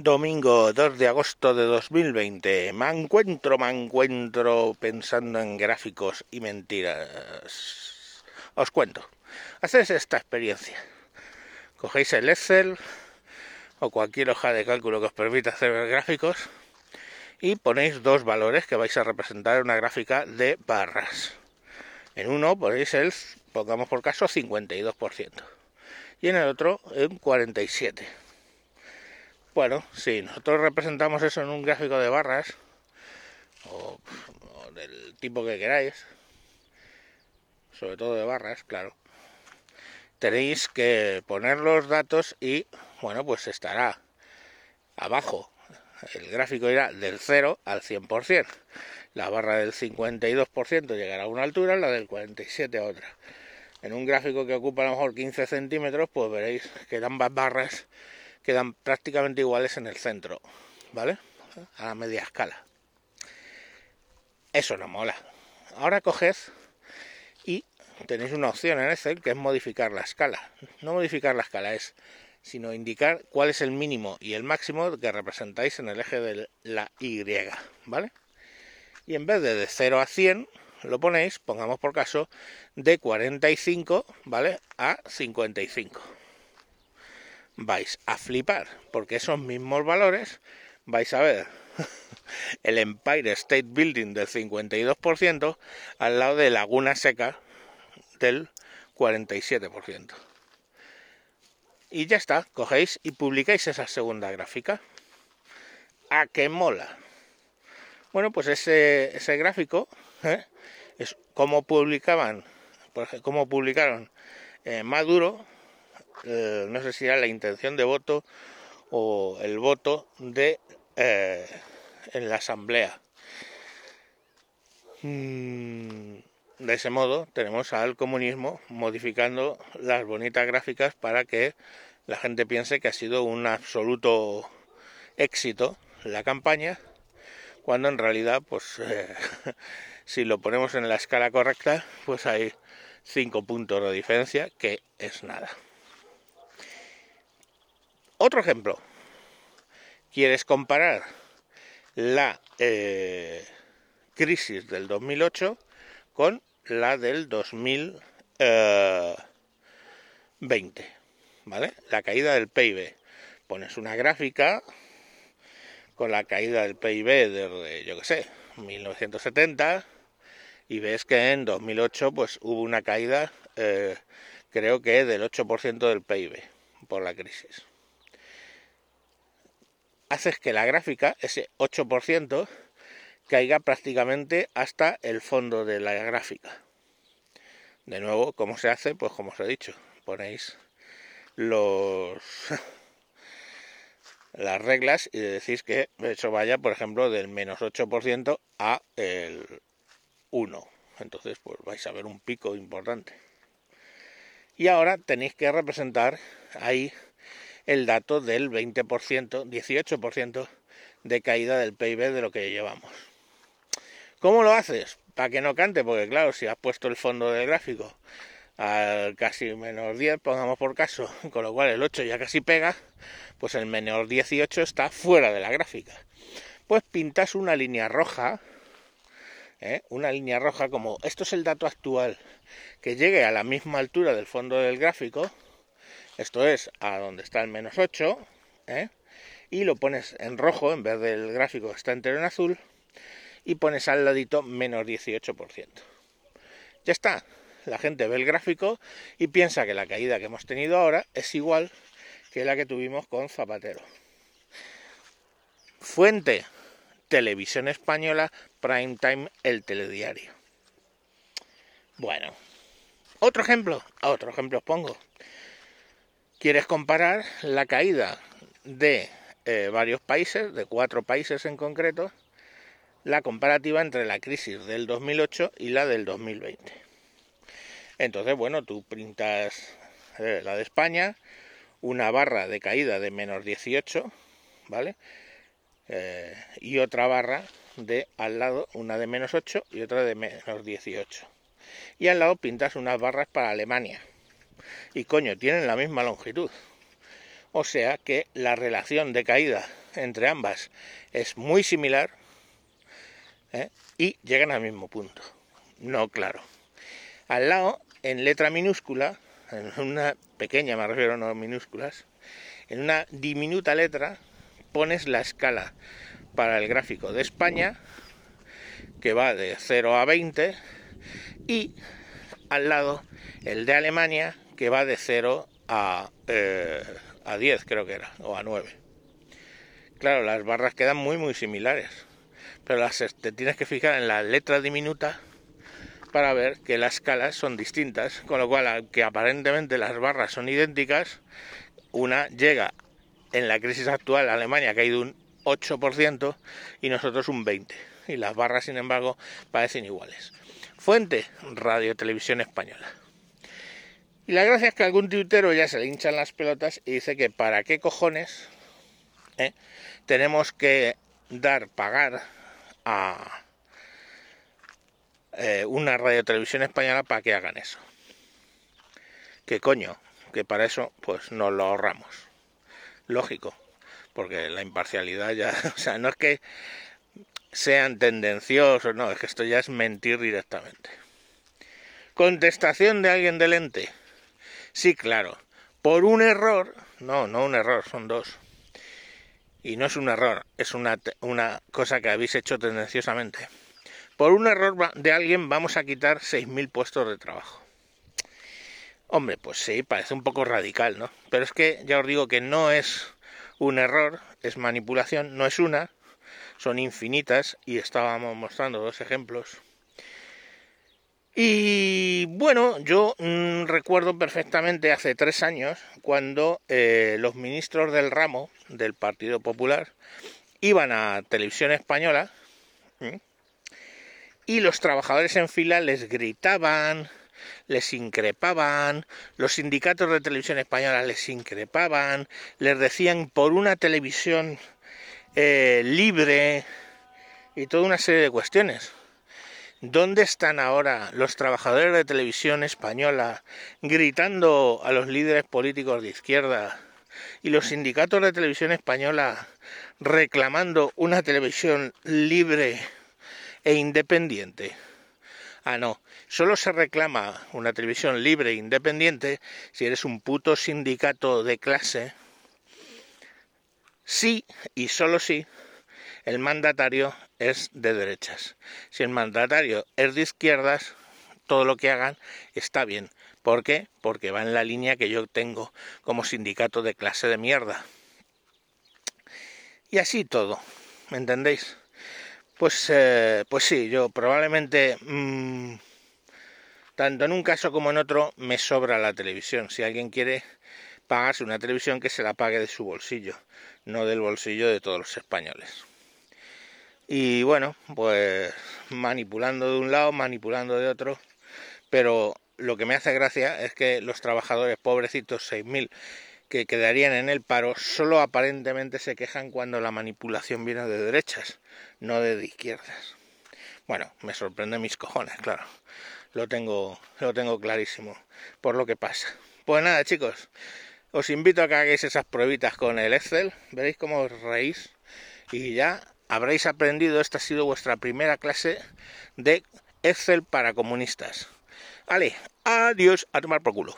Domingo 2 de agosto de 2020. Me encuentro, me encuentro pensando en gráficos y mentiras. Os cuento. Hacéis esta experiencia. Cogéis el Excel o cualquier hoja de cálculo que os permita hacer gráficos y ponéis dos valores que vais a representar en una gráfica de barras. En uno ponéis el, pongamos por caso, 52% y en el otro un 47%. Bueno, si nosotros representamos eso en un gráfico de barras, o, del tipo que queráis, sobre todo de barras, claro, tenéis que poner los datos y, bueno, pues estará abajo. El gráfico irá del 0 al 100%. La barra del 52% llegará a una altura, la del 47% a otra. En un gráfico que ocupa a lo mejor 15 centímetros, pues veréis que ambas barras quedan prácticamente iguales en el centro, ¿vale? A media escala. Eso no mola. Ahora coged y tenéis una opción en Excel que es modificar la escala. No modificar la escala es, sino indicar cuál es el mínimo y el máximo que representáis en el eje de la Y, ¿vale? Y en vez de de 0 a 100, lo ponéis, pongamos por caso, de 45, ¿vale? A 55 vais a flipar, porque esos mismos valores vais a ver el Empire State Building del 52% al lado de Laguna Seca del 47%. Y ya está, cogéis y publicáis esa segunda gráfica. ¿A qué mola? Bueno, pues ese, ese gráfico ¿eh? es como publicaban, como publicaron eh, Maduro eh, no sé si era la intención de voto o el voto de eh, en la asamblea. Mm, de ese modo tenemos al comunismo modificando las bonitas gráficas para que la gente piense que ha sido un absoluto éxito la campaña, cuando en realidad, pues, eh, si lo ponemos en la escala correcta, pues hay cinco puntos de diferencia, que es nada. Otro ejemplo. ¿Quieres comparar la eh, crisis del 2008 con la del 2020? ¿Vale? La caída del PIB. Pones una gráfica con la caída del PIB desde, yo qué sé, 1970 y ves que en 2008 pues hubo una caída eh, creo que del 8% del PIB por la crisis haces que la gráfica, ese 8%, caiga prácticamente hasta el fondo de la gráfica. De nuevo, ¿cómo se hace? Pues como os he dicho, ponéis los las reglas y decís que eso vaya, por ejemplo, del menos 8% a el 1. Entonces, pues vais a ver un pico importante. Y ahora tenéis que representar ahí el dato del 20%, 18% de caída del PIB de lo que llevamos. ¿Cómo lo haces? Para que no cante, porque claro, si has puesto el fondo del gráfico al casi menos 10, pongamos por caso, con lo cual el 8 ya casi pega, pues el menos 18 está fuera de la gráfica. Pues pintas una línea roja, ¿eh? una línea roja como esto es el dato actual, que llegue a la misma altura del fondo del gráfico, esto es a donde está el menos 8, ¿eh? y lo pones en rojo en vez del gráfico que está entero en azul, y pones al ladito menos 18%. Ya está, la gente ve el gráfico y piensa que la caída que hemos tenido ahora es igual que la que tuvimos con Zapatero. Fuente, televisión española, prime time, el telediario. Bueno, otro ejemplo, otro ejemplo os pongo quieres comparar la caída de eh, varios países, de cuatro países en concreto, la comparativa entre la crisis del 2008 y la del 2020. Entonces, bueno, tú printas eh, la de España, una barra de caída de menos 18, ¿vale? Eh, y otra barra de al lado, una de menos 8 y otra de menos 18. Y al lado pintas unas barras para Alemania, y coño, tienen la misma longitud. O sea que la relación de caída entre ambas es muy similar ¿eh? y llegan al mismo punto. No, claro. Al lado, en letra minúscula, en una pequeña, me refiero, no minúsculas, en una diminuta letra pones la escala para el gráfico de España, que va de 0 a 20, y al lado el de Alemania, que va de 0 a, eh, a 10, creo que era, o a 9. Claro, las barras quedan muy, muy similares, pero las, te tienes que fijar en la letra diminuta para ver que las escalas son distintas, con lo cual, aunque aparentemente las barras son idénticas, una llega en la crisis actual, Alemania ha caído un 8% y nosotros un 20%, y las barras, sin embargo, parecen iguales. Fuente, Radio Televisión Española. Y la gracia es que algún tuitero ya se le hinchan las pelotas y dice que para qué cojones eh, tenemos que dar, pagar a eh, una radio televisión española para que hagan eso. ¿Qué coño? Que para eso pues nos lo ahorramos. Lógico, porque la imparcialidad ya, o sea, no es que sean tendenciosos, no, es que esto ya es mentir directamente. Contestación de alguien del ente. Sí, claro. Por un error, no, no un error, son dos. Y no es un error, es una, una cosa que habéis hecho tendenciosamente por un error de alguien vamos a quitar 6.000 puestos de trabajo. Hombre, pues sí, parece un poco radical, ¿no? Pero es que ya os digo que no es un error, es manipulación, no es una, son infinitas y estábamos mostrando dos ejemplos. Y bueno, yo mm, recuerdo perfectamente hace tres años cuando eh, los ministros del ramo del Partido Popular iban a televisión española y los trabajadores en fila les gritaban, les increpaban, los sindicatos de televisión española les increpaban, les decían por una televisión eh, libre y toda una serie de cuestiones. ¿Dónde están ahora los trabajadores de televisión española gritando a los líderes políticos de izquierda y los sindicatos de televisión española reclamando una televisión libre e independiente. Ah, no, solo se reclama una televisión libre e independiente si eres un puto sindicato de clase. Sí, y solo si, el mandatario es de derechas. Si el mandatario es de izquierdas, todo lo que hagan está bien. ¿Por qué? Porque va en la línea que yo tengo como sindicato de clase de mierda. Y así todo, ¿me entendéis? Pues, eh, pues sí, yo probablemente, mm, tanto en un caso como en otro, me sobra la televisión. Si alguien quiere pagarse una televisión, que se la pague de su bolsillo, no del bolsillo de todos los españoles. Y bueno, pues manipulando de un lado, manipulando de otro, pero lo que me hace gracia es que los trabajadores pobrecitos, 6.000, que quedarían en el paro solo aparentemente se quejan cuando la manipulación viene de derechas, no de izquierdas. Bueno, me sorprende mis cojones, claro. Lo tengo, lo tengo clarísimo por lo que pasa. Pues nada, chicos, os invito a que hagáis esas pruebitas con el Excel, veréis cómo os reís y ya habréis aprendido, esta ha sido vuestra primera clase de Excel para comunistas. Vale, adiós, a tomar por culo.